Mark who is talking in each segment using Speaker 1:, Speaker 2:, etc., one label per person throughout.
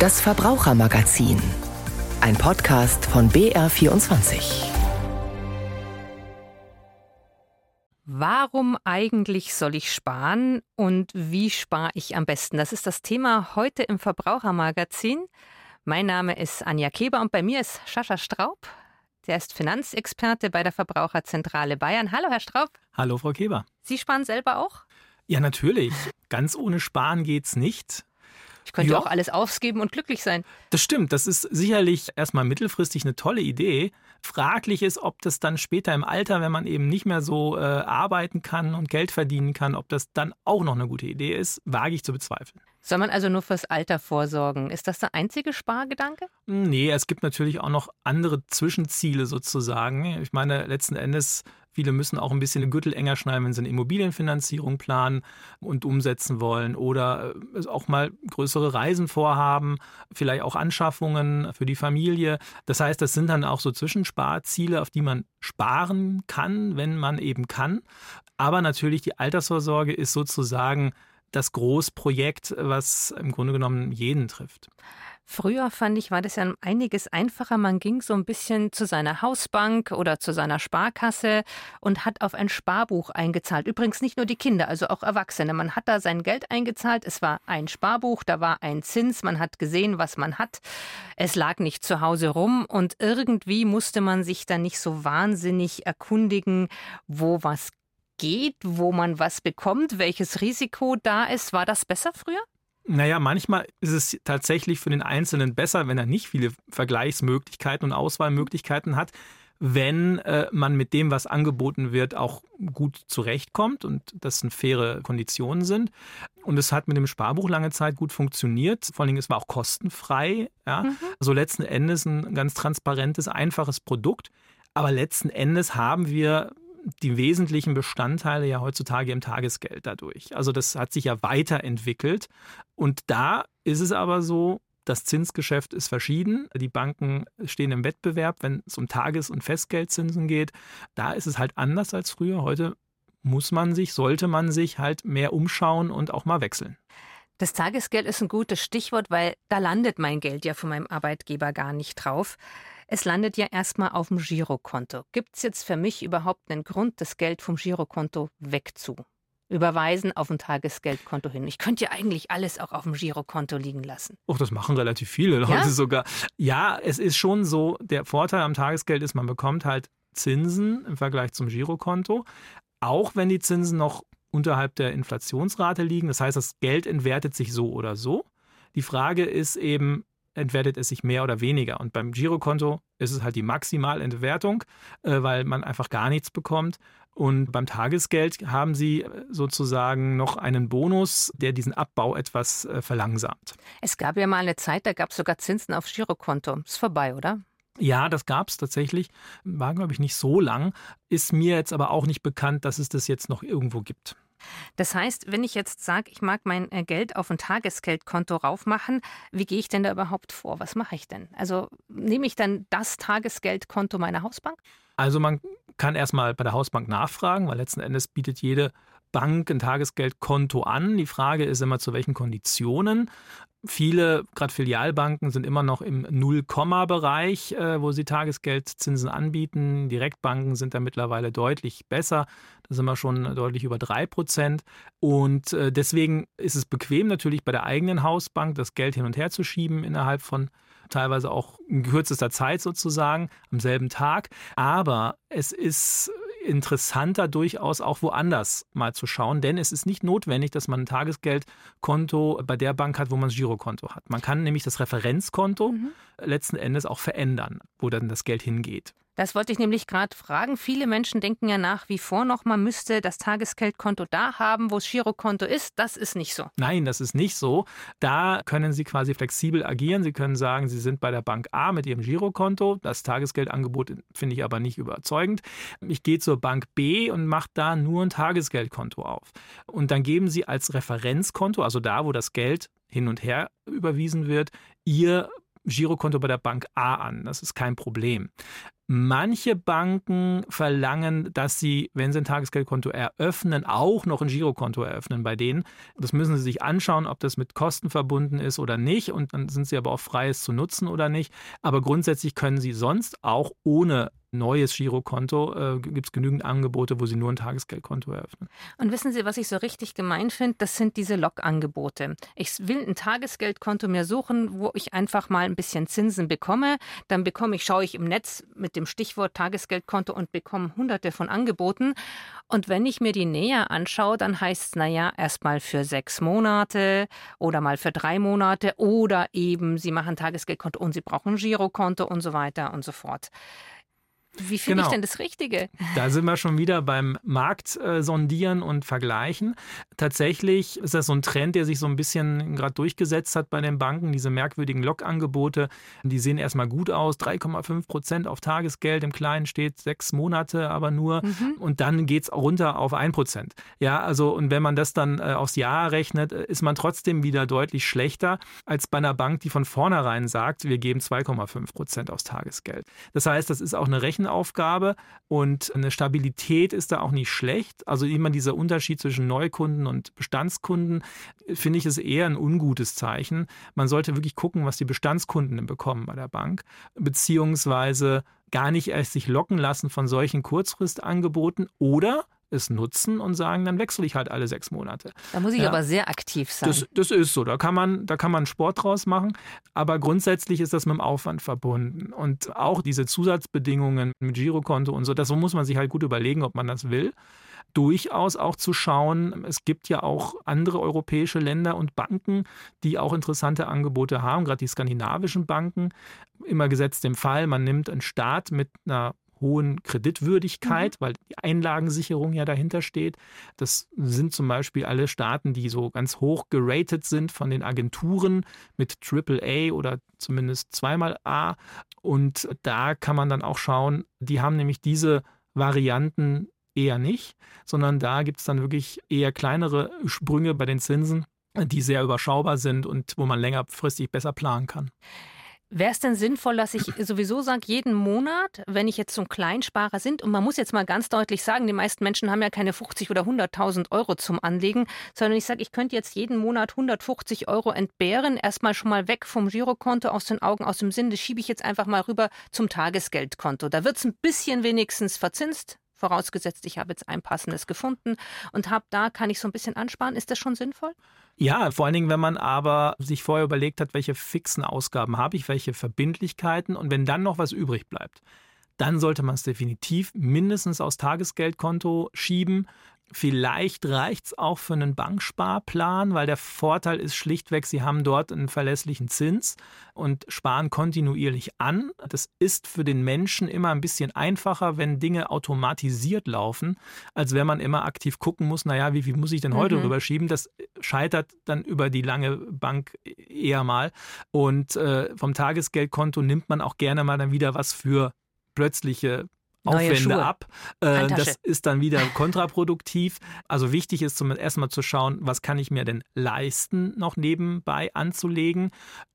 Speaker 1: Das Verbrauchermagazin. Ein Podcast von BR24.
Speaker 2: Warum eigentlich soll ich sparen und wie spare ich am besten? Das ist das Thema heute im Verbrauchermagazin. Mein Name ist Anja Kleber und bei mir ist Sascha Straub. Der ist Finanzexperte bei der Verbraucherzentrale Bayern. Hallo, Herr Straub.
Speaker 3: Hallo, Frau Kleber.
Speaker 2: Sie sparen selber auch?
Speaker 3: Ja, natürlich. Ganz ohne Sparen geht's nicht.
Speaker 2: Ich könnte ja. auch alles ausgeben und glücklich sein.
Speaker 3: Das stimmt. Das ist sicherlich erstmal mittelfristig eine tolle Idee. Fraglich ist, ob das dann später im Alter, wenn man eben nicht mehr so äh, arbeiten kann und Geld verdienen kann, ob das dann auch noch eine gute Idee ist, wage ich zu bezweifeln.
Speaker 2: Soll man also nur fürs Alter vorsorgen? Ist das der einzige Spargedanke?
Speaker 3: Nee, es gibt natürlich auch noch andere Zwischenziele sozusagen. Ich meine, letzten Endes Viele müssen auch ein bisschen den Gürtel enger schneiden, wenn sie eine Immobilienfinanzierung planen und umsetzen wollen oder äh, auch mal größere Reisen vorhaben, vielleicht auch Anschaffungen für die Familie. Das heißt, das sind dann auch so Zwischensparziele, auf die man sparen kann, wenn man eben kann. Aber natürlich die Altersvorsorge ist sozusagen das Großprojekt, was im Grunde genommen jeden trifft.
Speaker 2: Früher fand ich, war das ja einiges einfacher. Man ging so ein bisschen zu seiner Hausbank oder zu seiner Sparkasse und hat auf ein Sparbuch eingezahlt. Übrigens nicht nur die Kinder, also auch Erwachsene. Man hat da sein Geld eingezahlt. Es war ein Sparbuch, da war ein Zins. Man hat gesehen, was man hat. Es lag nicht zu Hause rum und irgendwie musste man sich dann nicht so wahnsinnig erkundigen, wo was geht, wo man was bekommt, welches Risiko da ist. War das besser früher?
Speaker 3: Naja, manchmal ist es tatsächlich für den Einzelnen besser, wenn er nicht viele Vergleichsmöglichkeiten und Auswahlmöglichkeiten hat, wenn äh, man mit dem, was angeboten wird, auch gut zurechtkommt und das sind faire Konditionen sind. Und es hat mit dem Sparbuch lange Zeit gut funktioniert. Vor allen Dingen, es war auch kostenfrei. Ja? Mhm. Also letzten Endes ein ganz transparentes, einfaches Produkt. Aber letzten Endes haben wir die wesentlichen Bestandteile ja heutzutage im Tagesgeld dadurch. Also das hat sich ja weiterentwickelt. Und da ist es aber so, das Zinsgeschäft ist verschieden. Die Banken stehen im Wettbewerb, wenn es um Tages- und Festgeldzinsen geht. Da ist es halt anders als früher. Heute muss man sich, sollte man sich halt mehr umschauen und auch mal wechseln.
Speaker 2: Das Tagesgeld ist ein gutes Stichwort, weil da landet mein Geld ja von meinem Arbeitgeber gar nicht drauf. Es landet ja erstmal auf dem Girokonto. Gibt es jetzt für mich überhaupt einen Grund, das Geld vom Girokonto wegzu? Überweisen auf ein Tagesgeldkonto hin. Ich könnte ja eigentlich alles auch auf dem Girokonto liegen lassen.
Speaker 3: Och, das machen relativ viele Leute ja? sogar. Ja, es ist schon so, der Vorteil am Tagesgeld ist, man bekommt halt Zinsen im Vergleich zum Girokonto. Auch wenn die Zinsen noch unterhalb der Inflationsrate liegen. Das heißt, das Geld entwertet sich so oder so. Die Frage ist eben, entwertet es sich mehr oder weniger. Und beim Girokonto ist es halt die Maximalentwertung, äh, weil man einfach gar nichts bekommt. Und beim Tagesgeld haben Sie äh, sozusagen noch einen Bonus, der diesen Abbau etwas äh, verlangsamt.
Speaker 2: Es gab ja mal eine Zeit, da gab es sogar Zinsen aufs Girokonto. Ist vorbei, oder?
Speaker 3: Ja, das gab es tatsächlich. War, glaube ich, nicht so lang. Ist mir jetzt aber auch nicht bekannt, dass es das jetzt noch irgendwo gibt.
Speaker 2: Das heißt, wenn ich jetzt sage, ich mag mein äh, Geld auf ein Tagesgeldkonto raufmachen, wie gehe ich denn da überhaupt vor? Was mache ich denn? Also nehme ich dann das Tagesgeldkonto meiner Hausbank?
Speaker 3: Also man kann erstmal bei der Hausbank nachfragen, weil letzten Endes bietet jede Bank ein Tagesgeldkonto an. Die Frage ist immer, zu welchen Konditionen. Viele, gerade Filialbanken, sind immer noch im Null-Komma-Bereich, äh, wo sie Tagesgeldzinsen anbieten. Direktbanken sind da mittlerweile deutlich besser. Da sind wir schon deutlich über drei Prozent. Und äh, deswegen ist es bequem, natürlich bei der eigenen Hausbank das Geld hin und her zu schieben innerhalb von teilweise auch in kürzester Zeit sozusagen, am selben Tag. Aber es ist interessanter durchaus auch woanders mal zu schauen, denn es ist nicht notwendig, dass man ein Tagesgeldkonto bei der Bank hat, wo man das Girokonto hat. Man kann nämlich das Referenzkonto mhm. letzten Endes auch verändern, wo dann das Geld hingeht.
Speaker 2: Das wollte ich nämlich gerade fragen. Viele Menschen denken ja nach wie vor noch, man müsste das Tagesgeldkonto da haben, wo das Girokonto ist. Das ist nicht so.
Speaker 3: Nein, das ist nicht so. Da können Sie quasi flexibel agieren. Sie können sagen, Sie sind bei der Bank A mit Ihrem Girokonto. Das Tagesgeldangebot finde ich aber nicht überzeugend. Ich gehe zur Bank B und mache da nur ein Tagesgeldkonto auf. Und dann geben Sie als Referenzkonto, also da, wo das Geld hin und her überwiesen wird, Ihr Girokonto bei der Bank A an. Das ist kein Problem. Manche Banken verlangen, dass sie, wenn sie ein Tagesgeldkonto eröffnen, auch noch ein Girokonto eröffnen bei denen. Das müssen sie sich anschauen, ob das mit Kosten verbunden ist oder nicht. Und dann sind sie aber auch frei, es zu nutzen oder nicht. Aber grundsätzlich können sie sonst auch ohne neues Girokonto äh, gibt es genügend Angebote, wo Sie nur ein Tagesgeldkonto eröffnen.
Speaker 2: Und wissen Sie, was ich so richtig gemein finde? Das sind diese Log-Angebote. Ich will ein Tagesgeldkonto mir suchen, wo ich einfach mal ein bisschen Zinsen bekomme. Dann bekomme ich, schaue ich im Netz mit dem Stichwort Tagesgeldkonto und bekomme hunderte von Angeboten. Und wenn ich mir die näher anschaue, dann heißt es, naja, erstmal für sechs Monate oder mal für drei Monate oder eben, Sie machen Tagesgeldkonto und Sie brauchen ein Girokonto und so weiter und so fort. Wie finde genau. ich denn das Richtige?
Speaker 3: Da sind wir schon wieder beim Markt äh, sondieren und vergleichen. Tatsächlich ist das so ein Trend, der sich so ein bisschen gerade durchgesetzt hat bei den Banken. Diese merkwürdigen Log-Angebote, die sehen erstmal gut aus. 3,5 Prozent auf Tagesgeld. Im Kleinen steht sechs Monate aber nur. Mhm. Und dann geht es runter auf 1 Prozent. Ja, also, und wenn man das dann äh, aufs Jahr rechnet, äh, ist man trotzdem wieder deutlich schlechter als bei einer Bank, die von vornherein sagt, wir geben 2,5 Prozent aufs Tagesgeld. Das heißt, das ist auch eine Rechnung Rechenaufgabe und eine Stabilität ist da auch nicht schlecht. Also immer dieser Unterschied zwischen Neukunden und Bestandskunden, finde ich, ist eher ein ungutes Zeichen. Man sollte wirklich gucken, was die Bestandskunden bekommen bei der Bank, beziehungsweise gar nicht erst sich locken lassen von solchen Kurzfristangeboten oder es nutzen und sagen, dann wechsle ich halt alle sechs Monate.
Speaker 2: Da muss ich ja. aber sehr aktiv sein.
Speaker 3: Das, das, ist so, da kann, man, da kann man Sport draus machen, aber grundsätzlich ist das mit dem Aufwand verbunden. Und auch diese Zusatzbedingungen mit Girokonto und so, das muss man sich halt gut überlegen, ob man das will durchaus auch zu schauen. Es gibt ja auch andere europäische Länder und Banken, die auch interessante Angebote haben, gerade die skandinavischen Banken. Immer gesetzt im Fall, man nimmt einen Staat mit einer hohen Kreditwürdigkeit, mhm. weil die Einlagensicherung ja dahinter steht. Das sind zum Beispiel alle Staaten, die so ganz hoch geratet sind von den Agenturen mit AAA oder zumindest zweimal A. Und da kann man dann auch schauen, die haben nämlich diese Varianten eher nicht, sondern da gibt es dann wirklich eher kleinere Sprünge bei den Zinsen, die sehr überschaubar sind und wo man längerfristig besser planen kann.
Speaker 2: Wäre es denn sinnvoll, dass ich sowieso sage, jeden Monat, wenn ich jetzt so ein Kleinsparer sind, und man muss jetzt mal ganz deutlich sagen, die meisten Menschen haben ja keine 50 oder 100.000 Euro zum Anlegen, sondern ich sage, ich könnte jetzt jeden Monat 150 Euro entbehren, erstmal schon mal weg vom Girokonto aus den Augen, aus dem Sinn, das schiebe ich jetzt einfach mal rüber zum Tagesgeldkonto. Da wird es ein bisschen wenigstens verzinst, vorausgesetzt, ich habe jetzt ein passendes gefunden und habe da, kann ich so ein bisschen ansparen. Ist das schon sinnvoll?
Speaker 3: Ja, vor allen Dingen, wenn man aber sich vorher überlegt hat, welche fixen Ausgaben habe ich, welche Verbindlichkeiten und wenn dann noch was übrig bleibt, dann sollte man es definitiv mindestens aus Tagesgeldkonto schieben. Vielleicht reicht es auch für einen Banksparplan, weil der Vorteil ist schlichtweg, Sie haben dort einen verlässlichen Zins und sparen kontinuierlich an. Das ist für den Menschen immer ein bisschen einfacher, wenn Dinge automatisiert laufen, als wenn man immer aktiv gucken muss, naja, wie viel muss ich denn heute mhm. rüberschieben? Das scheitert dann über die lange Bank eher mal. Und äh, vom Tagesgeldkonto nimmt man auch gerne mal dann wieder was für plötzliche Aufwände ab. Äh, das ist dann wieder kontraproduktiv. Also wichtig ist zum ersten Mal zu schauen, was kann ich mir denn leisten, noch nebenbei anzulegen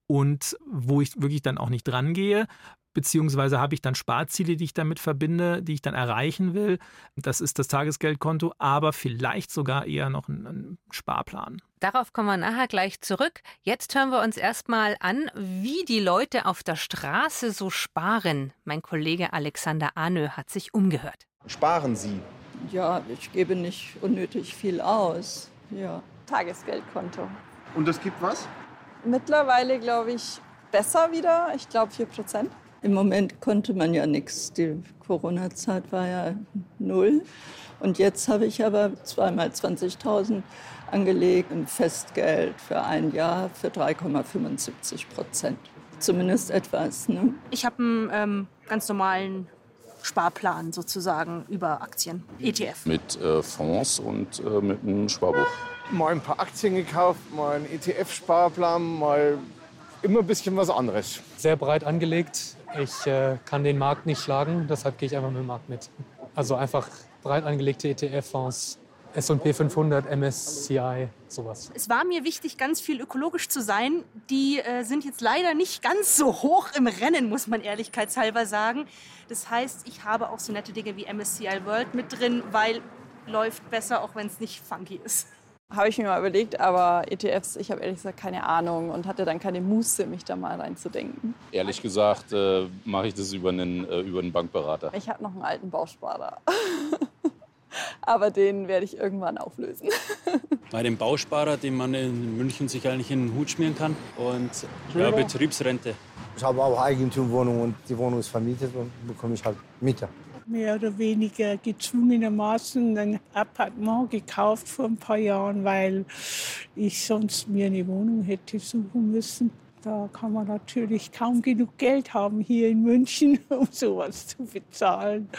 Speaker 3: und wo ich wirklich dann auch nicht dran gehe beziehungsweise habe ich dann Sparziele, die ich damit verbinde, die ich dann erreichen will. Das ist das Tagesgeldkonto, aber vielleicht sogar eher noch ein, ein Sparplan.
Speaker 2: Darauf kommen wir nachher gleich zurück. Jetzt hören wir uns erstmal an, wie die Leute auf der Straße so sparen. Mein Kollege Alexander Ahnö hat sich umgehört.
Speaker 4: Sparen Sie?
Speaker 5: Ja, ich gebe nicht unnötig viel aus. Ja.
Speaker 6: Tagesgeldkonto.
Speaker 4: Und das gibt was?
Speaker 6: Mittlerweile glaube ich besser wieder. Ich glaube 4 Prozent.
Speaker 5: Im Moment konnte man ja nichts. Die Corona-Zeit war ja null. Und jetzt habe ich aber zweimal 20.000 angelegt im Festgeld für ein Jahr für 3,75 Prozent. Zumindest etwas. Ne?
Speaker 6: Ich habe einen ähm, ganz normalen Sparplan sozusagen über Aktien, ETF.
Speaker 7: Mit äh, Fonds und äh, mit einem Sparbuch.
Speaker 8: Mal ein paar Aktien gekauft, mal einen ETF-Sparplan, mal immer ein bisschen was anderes.
Speaker 9: Sehr breit angelegt, ich äh, kann den Markt nicht schlagen, deshalb gehe ich einfach mit dem Markt mit. Also einfach breit angelegte ETF-Fonds S&P 500, MSCI, sowas.
Speaker 6: Es war mir wichtig, ganz viel ökologisch zu sein. Die äh, sind jetzt leider nicht ganz so hoch im Rennen, muss man ehrlichkeitshalber sagen. Das heißt, ich habe auch so nette Dinge wie MSCI World mit drin, weil läuft besser, auch wenn es nicht funky ist.
Speaker 10: Habe ich mir mal überlegt, aber ETFs, ich habe ehrlich gesagt keine Ahnung und hatte dann keine Muße, mich da mal reinzudenken.
Speaker 7: Ehrlich gesagt äh, mache ich das über einen, äh, über einen Bankberater.
Speaker 10: Ich habe noch einen alten Bausparer. aber den werde ich irgendwann auflösen.
Speaker 11: Bei dem Bausparer, den man in München sich eigentlich in den Hut schmieren kann. Und ja, Betriebsrente.
Speaker 12: Ich habe auch Eigentumwohnung und die Wohnung ist vermietet und bekomme ich halt Mieter
Speaker 13: mehr oder weniger gezwungenermaßen ein Appartement gekauft vor ein paar Jahren, weil ich sonst mir eine Wohnung hätte suchen müssen. Da kann man natürlich kaum genug Geld haben hier in München, um sowas zu bezahlen.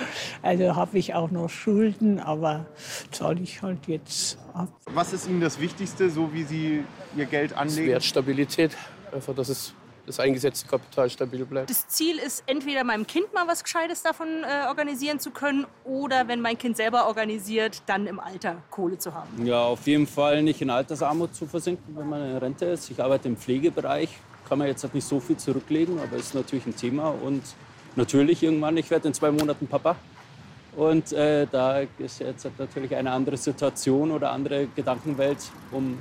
Speaker 13: Also habe ich auch noch Schulden, aber zahle ich halt jetzt ab.
Speaker 4: Was ist Ihnen das Wichtigste, so wie Sie Ihr Geld anlegen?
Speaker 14: Wertstabilität, einfach, dass es das eingesetzte Kapital stabil bleibt.
Speaker 6: Das Ziel ist entweder meinem Kind mal was Gescheites davon äh, organisieren zu können oder wenn mein Kind selber organisiert, dann im Alter Kohle zu haben.
Speaker 11: Ja, auf jeden Fall nicht in Altersarmut zu versinken, wenn man in Rente ist. Ich arbeite im Pflegebereich, kann man jetzt halt nicht so viel zurücklegen, aber ist natürlich ein Thema und natürlich irgendwann, ich werde in zwei Monaten Papa. Und äh, da ist jetzt natürlich eine andere Situation oder andere Gedankenwelt, um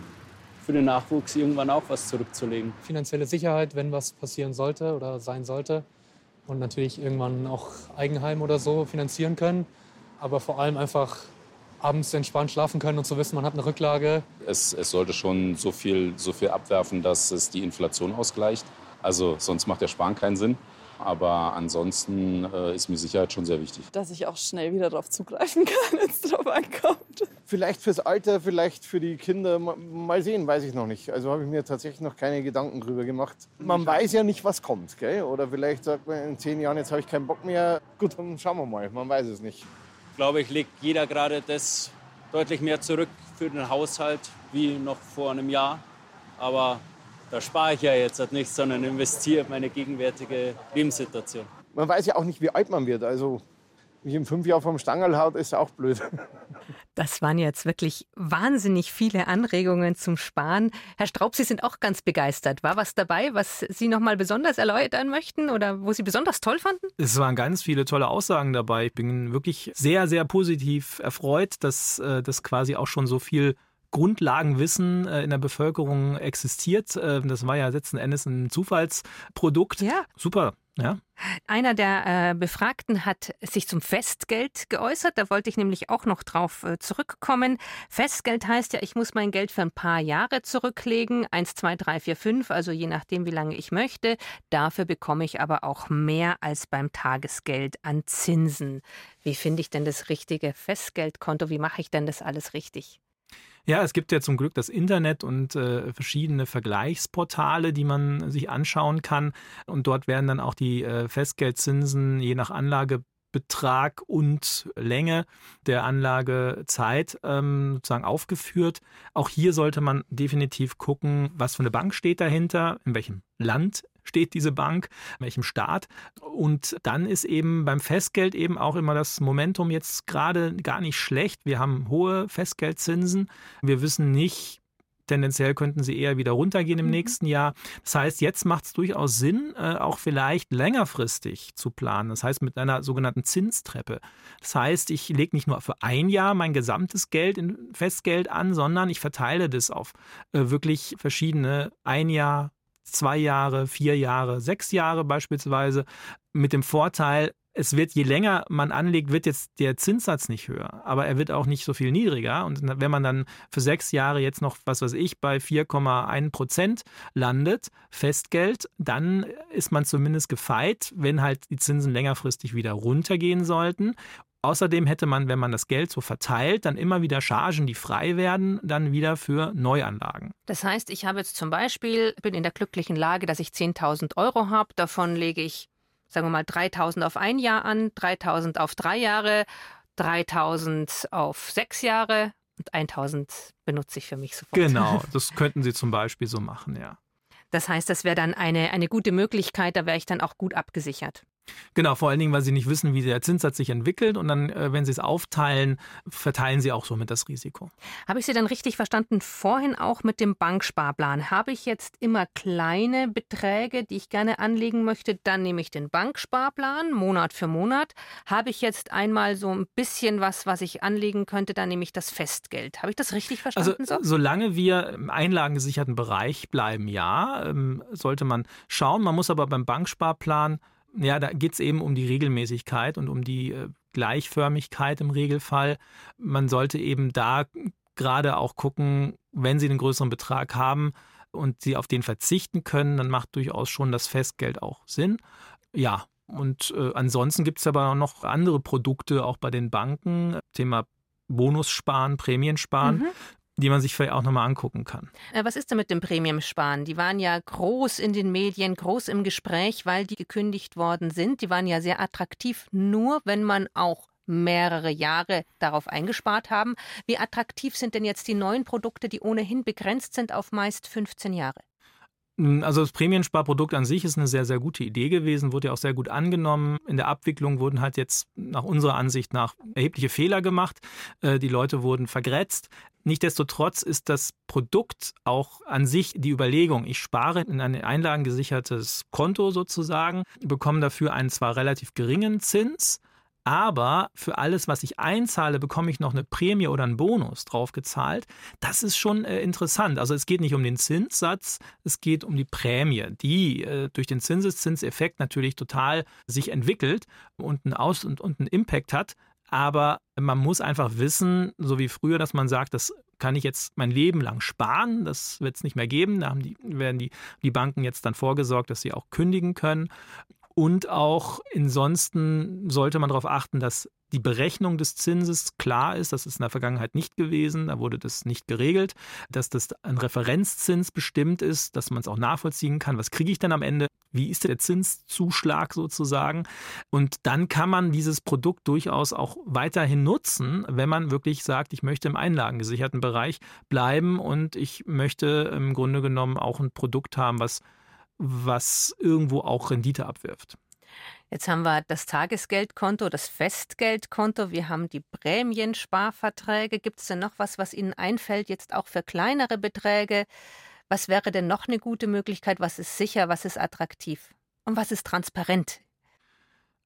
Speaker 11: für den Nachwuchs irgendwann auch was zurückzulegen.
Speaker 9: Finanzielle Sicherheit, wenn was passieren sollte oder sein sollte. Und natürlich irgendwann auch Eigenheim oder so finanzieren können. Aber vor allem einfach abends entspannt schlafen können und zu wissen, man hat eine Rücklage.
Speaker 7: Es, es sollte schon so viel, so viel abwerfen, dass es die Inflation ausgleicht. Also sonst macht der Sparen keinen Sinn. Aber ansonsten äh, ist mir Sicherheit schon sehr wichtig.
Speaker 10: Dass ich auch schnell wieder darauf zugreifen kann, wenn es drauf ankommt.
Speaker 8: Vielleicht fürs Alter, vielleicht für die Kinder. Mal sehen, weiß ich noch nicht. Also habe ich mir tatsächlich noch keine Gedanken drüber gemacht. Man weiß ja nicht, was kommt. Gell? Oder vielleicht sagt man in zehn Jahren, jetzt habe ich keinen Bock mehr. Gut, dann schauen wir mal. Man weiß es nicht.
Speaker 11: Ich glaube, ich legt jeder gerade das deutlich mehr zurück für den Haushalt wie noch vor einem Jahr. Aber da spare ich ja jetzt halt nicht, sondern investiere meine gegenwärtige Lebenssituation.
Speaker 8: Man weiß ja auch nicht, wie alt man wird. Also mich in fünf Jahren vom Stangerl haut, ist auch blöd.
Speaker 2: Das waren jetzt wirklich wahnsinnig viele Anregungen zum Sparen. Herr Straub, Sie sind auch ganz begeistert. War was dabei, was Sie noch mal besonders erläutern möchten oder wo Sie besonders toll fanden?
Speaker 3: Es waren ganz viele tolle Aussagen dabei. Ich bin wirklich sehr, sehr positiv erfreut, dass äh, das quasi auch schon so viel Grundlagenwissen äh, in der Bevölkerung existiert. Äh, das war ja letzten Endes ein Zufallsprodukt.
Speaker 2: Ja.
Speaker 3: Super. Ja.
Speaker 2: Einer der äh, Befragten hat sich zum Festgeld geäußert. Da wollte ich nämlich auch noch drauf äh, zurückkommen. Festgeld heißt ja, ich muss mein Geld für ein paar Jahre zurücklegen. Eins, zwei, drei, vier, fünf, also je nachdem, wie lange ich möchte. Dafür bekomme ich aber auch mehr als beim Tagesgeld an Zinsen. Wie finde ich denn das richtige Festgeldkonto? Wie mache ich denn das alles richtig?
Speaker 3: Ja, es gibt ja zum Glück das Internet und äh, verschiedene Vergleichsportale, die man sich anschauen kann. Und dort werden dann auch die äh, Festgeldzinsen je nach Anlagebetrag und Länge der Anlagezeit ähm, sozusagen aufgeführt. Auch hier sollte man definitiv gucken, was für eine Bank steht dahinter, in welchem Land steht diese Bank, in welchem Staat. Und dann ist eben beim Festgeld eben auch immer das Momentum jetzt gerade gar nicht schlecht. Wir haben hohe Festgeldzinsen. Wir wissen nicht, Tendenziell könnten sie eher wieder runtergehen im mhm. nächsten Jahr. Das heißt, jetzt macht es durchaus Sinn, äh, auch vielleicht längerfristig zu planen. Das heißt, mit einer sogenannten Zinstreppe. Das heißt, ich lege nicht nur für ein Jahr mein gesamtes Geld in Festgeld an, sondern ich verteile das auf äh, wirklich verschiedene ein Jahr, zwei Jahre, vier Jahre, sechs Jahre beispielsweise, mit dem Vorteil, es wird, je länger man anlegt, wird jetzt der Zinssatz nicht höher, aber er wird auch nicht so viel niedriger. Und wenn man dann für sechs Jahre jetzt noch, was weiß ich, bei 4,1 Prozent landet, Festgeld, dann ist man zumindest gefeit, wenn halt die Zinsen längerfristig wieder runtergehen sollten. Außerdem hätte man, wenn man das Geld so verteilt, dann immer wieder Chargen, die frei werden, dann wieder für Neuanlagen.
Speaker 2: Das heißt, ich habe jetzt zum Beispiel, bin in der glücklichen Lage, dass ich 10.000 Euro habe. Davon lege ich, sagen wir mal, 3.000 auf ein Jahr an, 3.000 auf drei Jahre, 3.000 auf sechs Jahre und 1.000 benutze ich für mich sofort.
Speaker 3: Genau, das könnten Sie zum Beispiel so machen, ja.
Speaker 2: Das heißt, das wäre dann eine, eine gute Möglichkeit, da wäre ich dann auch gut abgesichert.
Speaker 3: Genau, vor allen Dingen, weil sie nicht wissen, wie der Zinssatz sich entwickelt und dann, äh, wenn sie es aufteilen, verteilen sie auch somit das Risiko.
Speaker 2: Habe ich Sie dann richtig verstanden? Vorhin auch mit dem Banksparplan. Habe ich jetzt immer kleine Beträge, die ich gerne anlegen möchte, dann nehme ich den Banksparplan Monat für Monat. Habe ich jetzt einmal so ein bisschen was, was ich anlegen könnte, dann nehme ich das Festgeld. Habe ich das richtig verstanden?
Speaker 3: Also, so? solange wir im einlagengesicherten Bereich bleiben, ja, ähm, sollte man schauen. Man muss aber beim Banksparplan ja, da geht es eben um die Regelmäßigkeit und um die äh, Gleichförmigkeit im Regelfall. Man sollte eben da gerade auch gucken, wenn Sie einen größeren Betrag haben und Sie auf den verzichten können, dann macht durchaus schon das Festgeld auch Sinn. Ja, und äh, ansonsten gibt es aber noch andere Produkte, auch bei den Banken. Thema Bonussparen, Prämiensparen. Mhm die man sich vielleicht auch nochmal angucken kann.
Speaker 2: Äh, was ist denn mit dem Premiumsparen? Die waren ja groß in den Medien, groß im Gespräch, weil die gekündigt worden sind. Die waren ja sehr attraktiv, nur wenn man auch mehrere Jahre darauf eingespart haben. Wie attraktiv sind denn jetzt die neuen Produkte, die ohnehin begrenzt sind auf meist 15 Jahre?
Speaker 3: Also das Prämiensparprodukt an sich ist eine sehr, sehr gute Idee gewesen, wurde ja auch sehr gut angenommen. In der Abwicklung wurden halt jetzt nach unserer Ansicht nach erhebliche Fehler gemacht. Äh, die Leute wurden vergrätzt. Nichtsdestotrotz ist das Produkt auch an sich die Überlegung, ich spare in ein einlagengesichertes Konto sozusagen, bekomme dafür einen zwar relativ geringen Zins, aber für alles, was ich einzahle, bekomme ich noch eine Prämie oder einen Bonus draufgezahlt. Das ist schon äh, interessant. Also es geht nicht um den Zinssatz, es geht um die Prämie, die äh, durch den Zinseszinseffekt natürlich total sich entwickelt und einen Aus- und, und einen Impact hat. Aber man muss einfach wissen, so wie früher, dass man sagt, das kann ich jetzt mein Leben lang sparen, das wird es nicht mehr geben. Da die, werden die, die Banken jetzt dann vorgesorgt, dass sie auch kündigen können. Und auch ansonsten sollte man darauf achten, dass die Berechnung des Zinses klar ist. Das ist in der Vergangenheit nicht gewesen. Da wurde das nicht geregelt. Dass das ein Referenzzins bestimmt ist, dass man es auch nachvollziehen kann. Was kriege ich denn am Ende? Wie ist der Zinszuschlag sozusagen? Und dann kann man dieses Produkt durchaus auch weiterhin nutzen, wenn man wirklich sagt, ich möchte im einlagengesicherten Bereich bleiben und ich möchte im Grunde genommen auch ein Produkt haben, was was irgendwo auch Rendite abwirft.
Speaker 2: Jetzt haben wir das Tagesgeldkonto, das Festgeldkonto, wir haben die Prämiensparverträge. Gibt es denn noch was, was Ihnen einfällt, jetzt auch für kleinere Beträge? Was wäre denn noch eine gute Möglichkeit? Was ist sicher, was ist attraktiv und was ist transparent?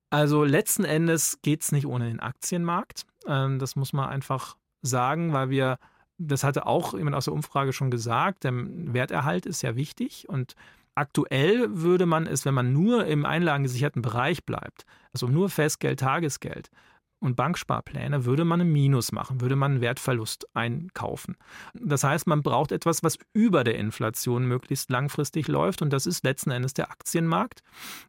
Speaker 3: Also letzten Endes geht es nicht ohne den Aktienmarkt. Ähm, das muss man einfach sagen, weil wir, das hatte auch jemand aus der Umfrage schon gesagt, der Werterhalt ist ja wichtig und Aktuell würde man es, wenn man nur im einlagengesicherten Bereich bleibt, also nur Festgeld, Tagesgeld und Banksparpläne, würde man ein Minus machen, würde man einen Wertverlust einkaufen. Das heißt, man braucht etwas, was über der Inflation möglichst langfristig läuft und das ist letzten Endes der Aktienmarkt.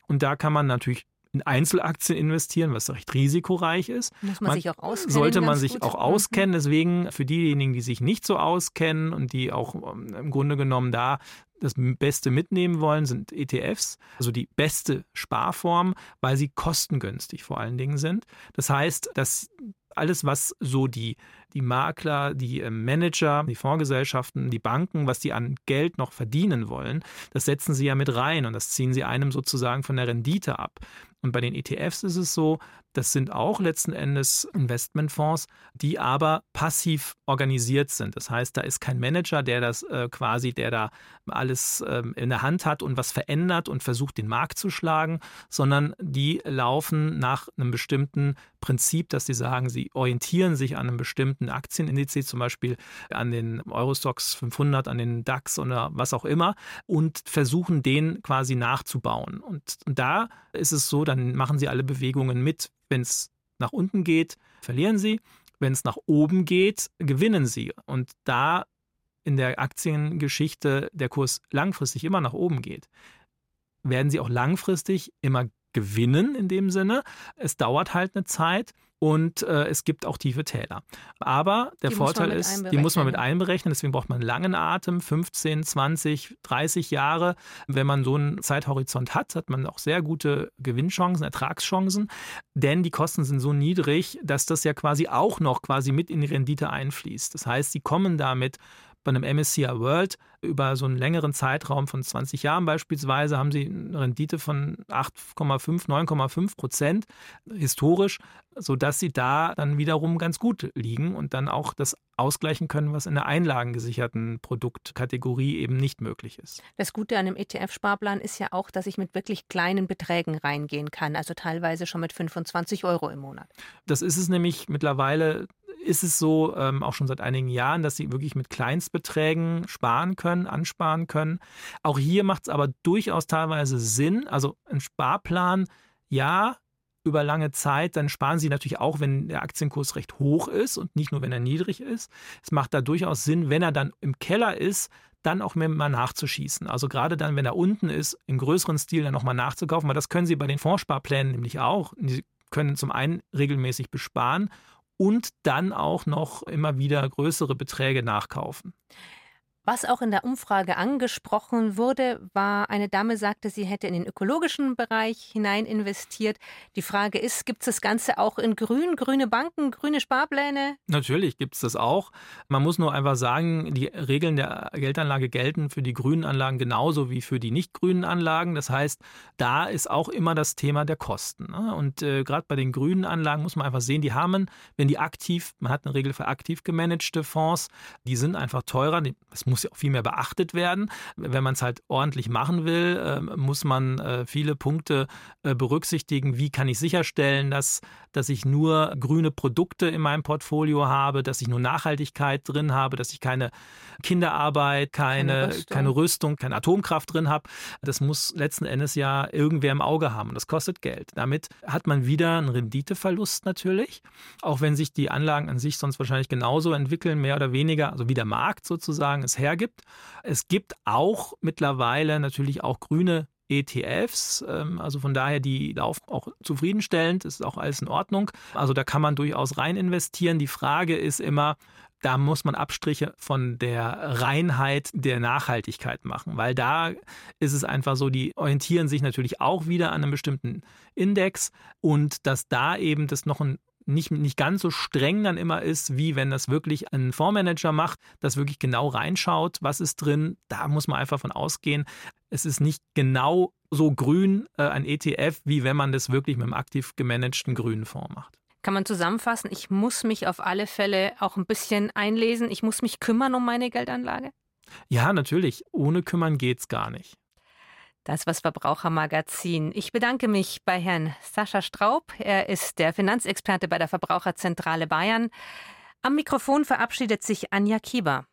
Speaker 3: Und da kann man natürlich in Einzelaktien investieren, was recht risikoreich ist.
Speaker 2: Muss man, man sich auch auskennen.
Speaker 3: Sollte man sich gut. auch mhm. auskennen. Deswegen für diejenigen, die sich nicht so auskennen und die auch ähm, im Grunde genommen da das Beste mitnehmen wollen, sind ETFs, also die beste Sparform, weil sie kostengünstig vor allen Dingen sind. Das heißt, dass alles, was so die, die Makler, die ähm, Manager, die Fondsgesellschaften, die Banken, was die an Geld noch verdienen wollen, das setzen sie ja mit rein und das ziehen sie einem sozusagen von der Rendite ab. Und bei den ETFs ist es so, das sind auch letzten Endes Investmentfonds, die aber passiv organisiert sind. Das heißt, da ist kein Manager, der das äh, quasi, der da alles ähm, in der Hand hat und was verändert und versucht, den Markt zu schlagen, sondern die laufen nach einem bestimmten Prinzip, dass sie sagen, sie orientieren sich an einem bestimmten Aktienindiz, zum Beispiel an den Eurostox 500, an den DAX oder was auch immer, und versuchen, den quasi nachzubauen. Und, und da ist es so, dann machen sie alle Bewegungen mit. Wenn es nach unten geht, verlieren sie. Wenn es nach oben geht, gewinnen sie. Und da in der Aktiengeschichte der Kurs langfristig immer nach oben geht, werden sie auch langfristig immer gewinnen in dem Sinne. Es dauert halt eine Zeit und äh, es gibt auch tiefe Täler. Aber der die Vorteil ist, die muss man mit einberechnen, deswegen braucht man einen langen Atem, 15, 20, 30 Jahre. Wenn man so einen Zeithorizont hat, hat man auch sehr gute Gewinnchancen, Ertragschancen, denn die Kosten sind so niedrig, dass das ja quasi auch noch quasi mit in die Rendite einfließt. Das heißt, sie kommen damit Bei einem MSCI World über so einen längeren Zeitraum von 20 Jahren beispielsweise haben sie eine Rendite von 8,5, 9,5 Prozent historisch, sodass sie da dann wiederum ganz gut liegen und dann auch das ausgleichen können, was in der einlagengesicherten Produktkategorie eben nicht möglich ist.
Speaker 2: Das Gute an einem ETF-Sparplan ist ja auch, dass ich mit wirklich kleinen Beträgen reingehen kann, also teilweise schon mit 25 Euro im Monat.
Speaker 3: Das ist es nämlich mittlerweile ist es so, ähm, auch schon seit einigen Jahren, dass sie wirklich mit Kleinstbeträgen sparen können, ansparen können. Auch hier macht es aber durchaus teilweise Sinn. Also ein Sparplan, ja, über lange Zeit, dann sparen Sie natürlich auch, wenn der Aktienkurs recht hoch ist und nicht nur, wenn er niedrig ist. Es macht da durchaus Sinn, wenn er dann im Keller ist, dann auch mal nachzuschießen. Also gerade dann, wenn er unten ist, im größeren Stil dann nochmal nachzukaufen, weil das können Sie bei den Fondssparplänen nämlich auch. Sie können zum einen regelmäßig besparen und dann auch noch immer wieder größere Beträge nachkaufen.
Speaker 2: Was auch in der Umfrage angesprochen wurde, war, eine Dame sagte, sie hätte in den ökologischen Bereich hinein investiert. Die Frage ist, gibt es das Ganze auch in grün, grüne Banken, grüne Sparpläne?
Speaker 3: Natürlich gibt es das auch. Man muss nur einfach sagen, die Regeln der Geldanlage gelten für die grünen Anlagen genauso wie für die nicht grünen Anlagen. Das heißt, da ist auch immer das Thema der Kosten. Ne? Und äh, gerade bei den grünen Anlagen muss man einfach sehen, die haben, wenn die aktiv, man hat eine Regel für aktiv gemanagte Fonds, die sind einfach teurer. Das muss ja auch viel mehr beachtet werden. Wenn man es halt ordentlich machen will, äh, muss man äh, viele Punkte äh, berücksichtigen. Wie kann ich sicherstellen, dass, dass ich nur grüne Produkte in meinem Portfolio habe, dass ich nur Nachhaltigkeit drin habe, dass ich keine Kinderarbeit, keine, keine Rüstung, keine, Rüstung, keine Atomkraft drin habe. Das muss letzten Endes ja irgendwer im Auge haben und das kostet Geld. Damit hat man wieder einen Renditeverlust natürlich, auch wenn sich die Anlagen an sich sonst wahrscheinlich genauso entwickeln, mehr oder weniger, also wie der Markt sozusagen es hergibt. Es gibt auch mittlerweile natürlich auch grüne ETFs. Ähm, also von daher, die laufen auch zufriedenstellend, ist auch alles in Ordnung. Also da kann man durchaus rein investieren. Die Frage ist immer, da muss man Abstriche von der Reinheit der Nachhaltigkeit machen, weil da ist es einfach so, die orientieren sich natürlich auch wieder an einem bestimmten Index und dass da eben das noch ein nicht, nicht ganz so streng dann immer ist, wie wenn das wirklich ein Fondsmanager macht, das wirklich genau reinschaut, was ist drin. Da muss man einfach von ausgehen. Es ist nicht genau so grün äh, ein ETF, wie wenn man das wirklich mit einem aktiv gemanagten grünen Fonds macht.
Speaker 2: Kann man zusammenfassen, ich muss mich auf alle Fälle auch ein bisschen einlesen, ich muss mich kümmern um meine Geldanlage?
Speaker 3: Ja, natürlich. Ohne kümmern geht's gar nicht.
Speaker 2: Das was Verbrauchermagazin. Ich bedanke mich bei Herrn Sascha Straub. Er ist der Finanzexperte bei der Verbraucherzentrale Bayern. Am Mikrofon verabschiedet sich Anja Kieber.